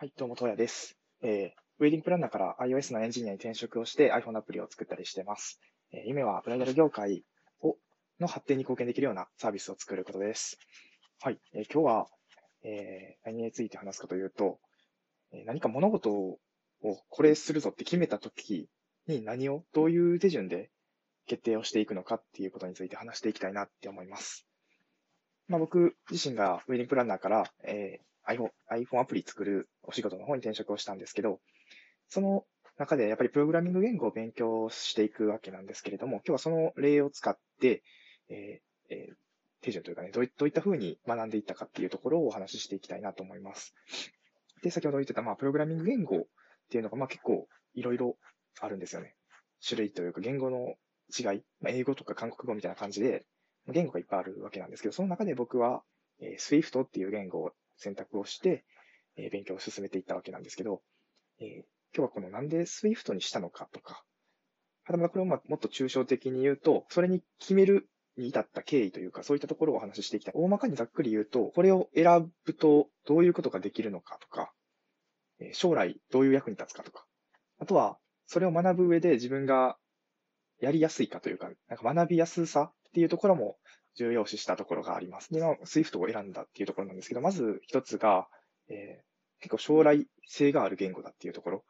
はい、どうも、とやです。えーウェディングプランナーから iOS のエンジニアに転職をして iPhone アプリを作ったりしてます。えー夢はブライダル業界をの発展に貢献できるようなサービスを作ることです。はい、えー今日は、えー何について話すかというと、え何か物事をこれするぞって決めたときに何を、どういう手順で決定をしていくのかっていうことについて話していきたいなって思います。まあ、僕自身がウェディングプランナーから、えー iPhone, iPhone アプリ作るお仕事の方に転職をしたんですけど、その中でやっぱりプログラミング言語を勉強していくわけなんですけれども、今日はその例を使って、えーえー手順というかね、どういどういった風に学んでいったかっていうところをお話ししていきたいなと思います。で、先ほど言ってた、まあ、プログラミング言語っていうのが、まあ、結構いろいろあるんですよね。種類というか言語の違い、まあ、英語とか韓国語みたいな感じで、言語がいっぱいあるわけなんですけど、その中で僕は、えー Swift っていう言語を選択をして、えー勉強を進めていったわけなんですけど、えー今日はこのなんで Swift にしたのかとか、はたまたこれをまもっと抽象的に言うと、それに決めるに至った経緯というか、そういったところをお話ししていきたい。大まかにざっくり言うと、これを選ぶとどういうことができるのかとか、えー将来どういう役に立つかとか、あとは、それを学ぶ上で自分がやりやすいかというか、なんか学びやすさっていうところも重要視したところがあります。で、まあ、Swift を選んだっていうところなんですけど、まず一つが、えー結構将来性がある言語だっていうところ。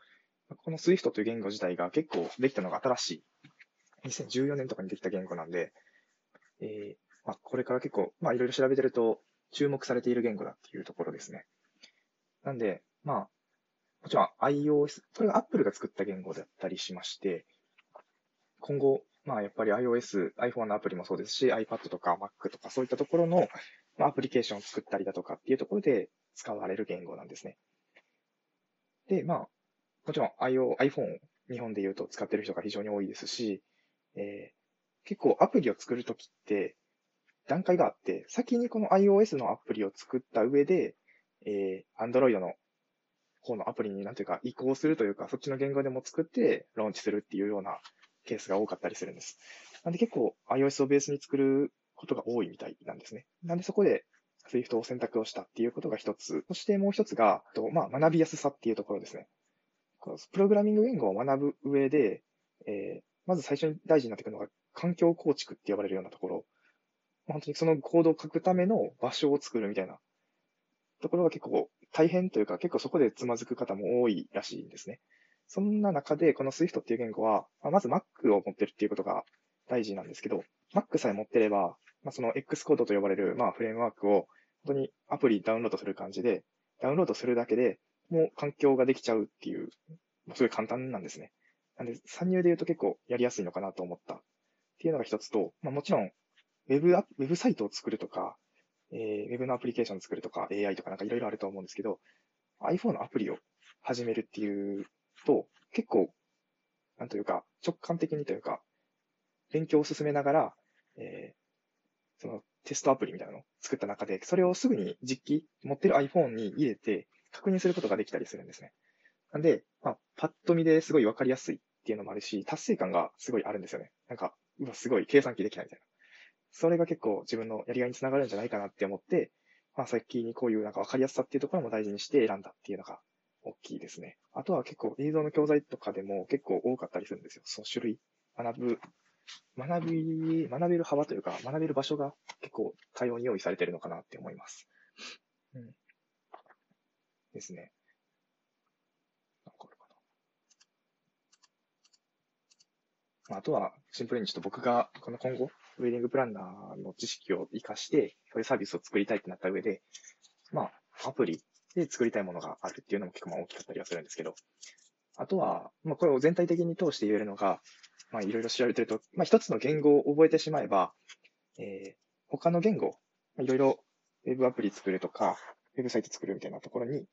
この Swift という言語自体が結構できたのが新しい。2014年とかにできた言語なんで、えーまあ、これから結構、まあ、いろいろ調べてると注目されている言語だっていうところですね。なんで、まあ、もちろん iOS、これが Apple が作った言語だったりしまして、今後、まあやっぱり iOS、iPhone のアプリもそうですし、iPad とか Mac とかそういったところの、アプリケーションを作ったりだとかっていうところで使われる言語なんですね。で、まあ、もちろん IO、iPhone 日本で言うと使ってる人が非常に多いですし、えー結構アプリを作るときって段階があって、先にこの iOS のアプリを作った上で、えー Android の方のアプリになんていうか移行するというか、そっちの言語でも作ってローンチするっていうようなケースが多かったりするんです。なんで結構 iOS をベースに作ることが多いみたいなんですね。なんでそこで Swift を選択をしたっていうことが一つ。そしてもう一つが、とまあ、学びやすさっていうところですね。このプログラミング言語を学ぶ上で、えーまず最初に大事になってくるのが環境構築って呼ばれるようなところ。本当にそのコードを書くための場所を作るみたいなところが結構大変というか、結構そこでつまずく方も多いらしいんですね。そんな中で、この Swift っていう言語は、まず Mac を持ってるっていうことが大事なんですけど、Mac さえ持ってれば、まあ、その X コードと呼ばれる、まあ、フレームワークを本当にアプリダウンロードする感じで、ダウンロードするだけでもう環境ができちゃうっていう、すごい簡単なんですね。なんで、参入で言うと結構やりやすいのかなと思ったっていうのが一つと、まあ、もちろん、ウェブア、ウェブサイトを作るとか、えーウェブのアプリケーションを作るとか、AI とかなんかいろいろあると思うんですけど、iPhone のアプリを始めるっていうと、結構、なんというか、直感的にというか、勉強を進めながら、えーそのテストアプリみたいなのを作った中で、それをすぐに実機、持ってる iPhone に入れて確認することができたりするんですね。なんで、まあ、パッと見ですごいわかりやすいっていうのもあるし、達成感がすごいあるんですよね。なんか、うわ、すごい計算機できたみたいな。それが結構自分のやりがいにつながるんじゃないかなって思って、まあ、先にこういうなんかわかりやすさっていうところも大事にして選んだっていうのが大きいですね。あとは結構映像の教材とかでも結構多かったりするんですよ。その種類、学ぶ、学び、学べる幅というか、学べる場所が結構多様に用意されてるのかなって思います。うん。ですね。なんかあるかなまああとは、シンプルにちょっと僕が、この今後、ウェディングプランナーの知識を活かして、そういうサービスを作りたいってなった上で、まあ、アプリで作りたいものがあるっていうのも結構大きかったりはするんですけど、あとは、まあ、これを全体的に通して言えるのが、まあ、いろいろ調べてると、まあ、一つの言語を覚えてしまえば、えー他の言語、いろいろウェブアプリ作るとか、ウェブサイト作るみたいなところに、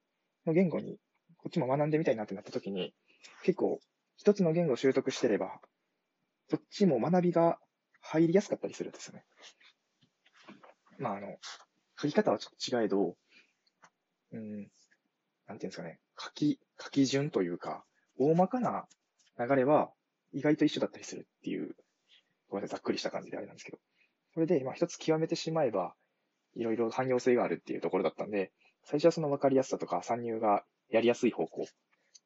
の言語に、こっちも学んでみたいなってなった時に、結構、一つの言語を習得してれば、そっちも学びが入りやすかったりするんですよね。まあ、あの、書き方はちょっと違えど、うん、なんていうんですかね、書き、書き順というか、大まかな流れは意外と一緒だったりするっていう、ごめんなさい、ざっくりした感じであれなんですけど。それで、まあ一つ極めてしまえば、いろいろ汎用性があるっていうところだったんで、最初はその分かりやすさとか参入がやりやすい方向っ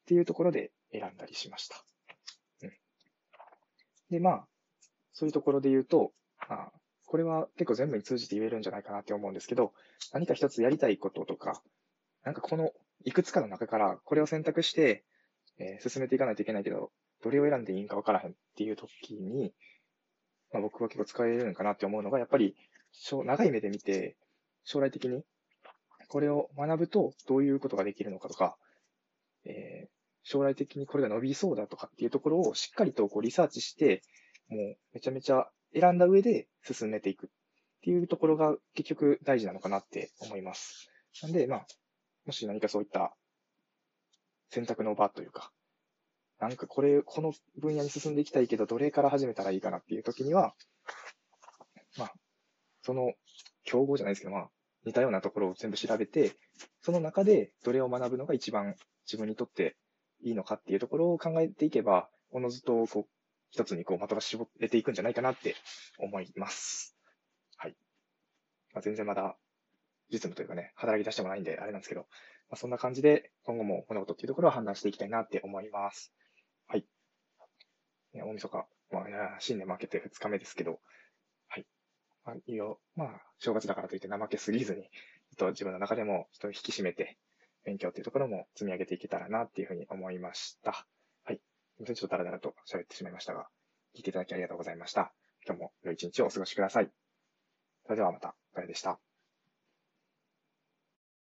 ていうところで選んだりしました。うん。で、まあ、そういうところで言うと、まあ、これは結構全部に通じて言えるんじゃないかなって思うんですけど、何か一つやりたいこととか、なんかこのいくつかの中からこれを選択して、えー、進めていかないといけないけど、どれを選んでいいんかわからへんっていう時に、まあ、僕は結構使えるのかなって思うのが、やっぱり、長い目で見て、将来的にこれを学ぶとどういうことができるのかとか、えー、将来的にこれが伸びそうだとかっていうところをしっかりとこうリサーチして、もうめちゃめちゃ選んだ上で進めていくっていうところが結局大事なのかなって思います。なんで、まあ、もし何かそういった選択の場というか、なんかこれ、この分野に進んでいきたいけど、どれから始めたらいいかなっていう時には、まあ、その、競合じゃないですけど、まあ、似たようなところを全部調べて、その中でどれを学ぶのが一番自分にとっていいのかっていうところを考えていけば、おのずとこう一つにこう的が絞れていくんじゃないかなって思います。はい。まあ、全然まだ実務というかね、働き出してもないんであれなんですけど、まあ、そんな感じで今後も物事っていうところを判断していきたいなって思います。はい。ね、大晦日、まあ、新年負けて2日目ですけど、はい。まあ、いいよ。まあ、正月だからといって怠けすぎずに、と自分の中でも人を引き締めて、勉強っていうところも積み上げていけたらなっていうふうに思いました。はい。ちょっとダラダラと喋ってしまいましたが、聞いていただきありがとうございました。今日も良い一日をお過ごしください。それではまた、お疲れでした。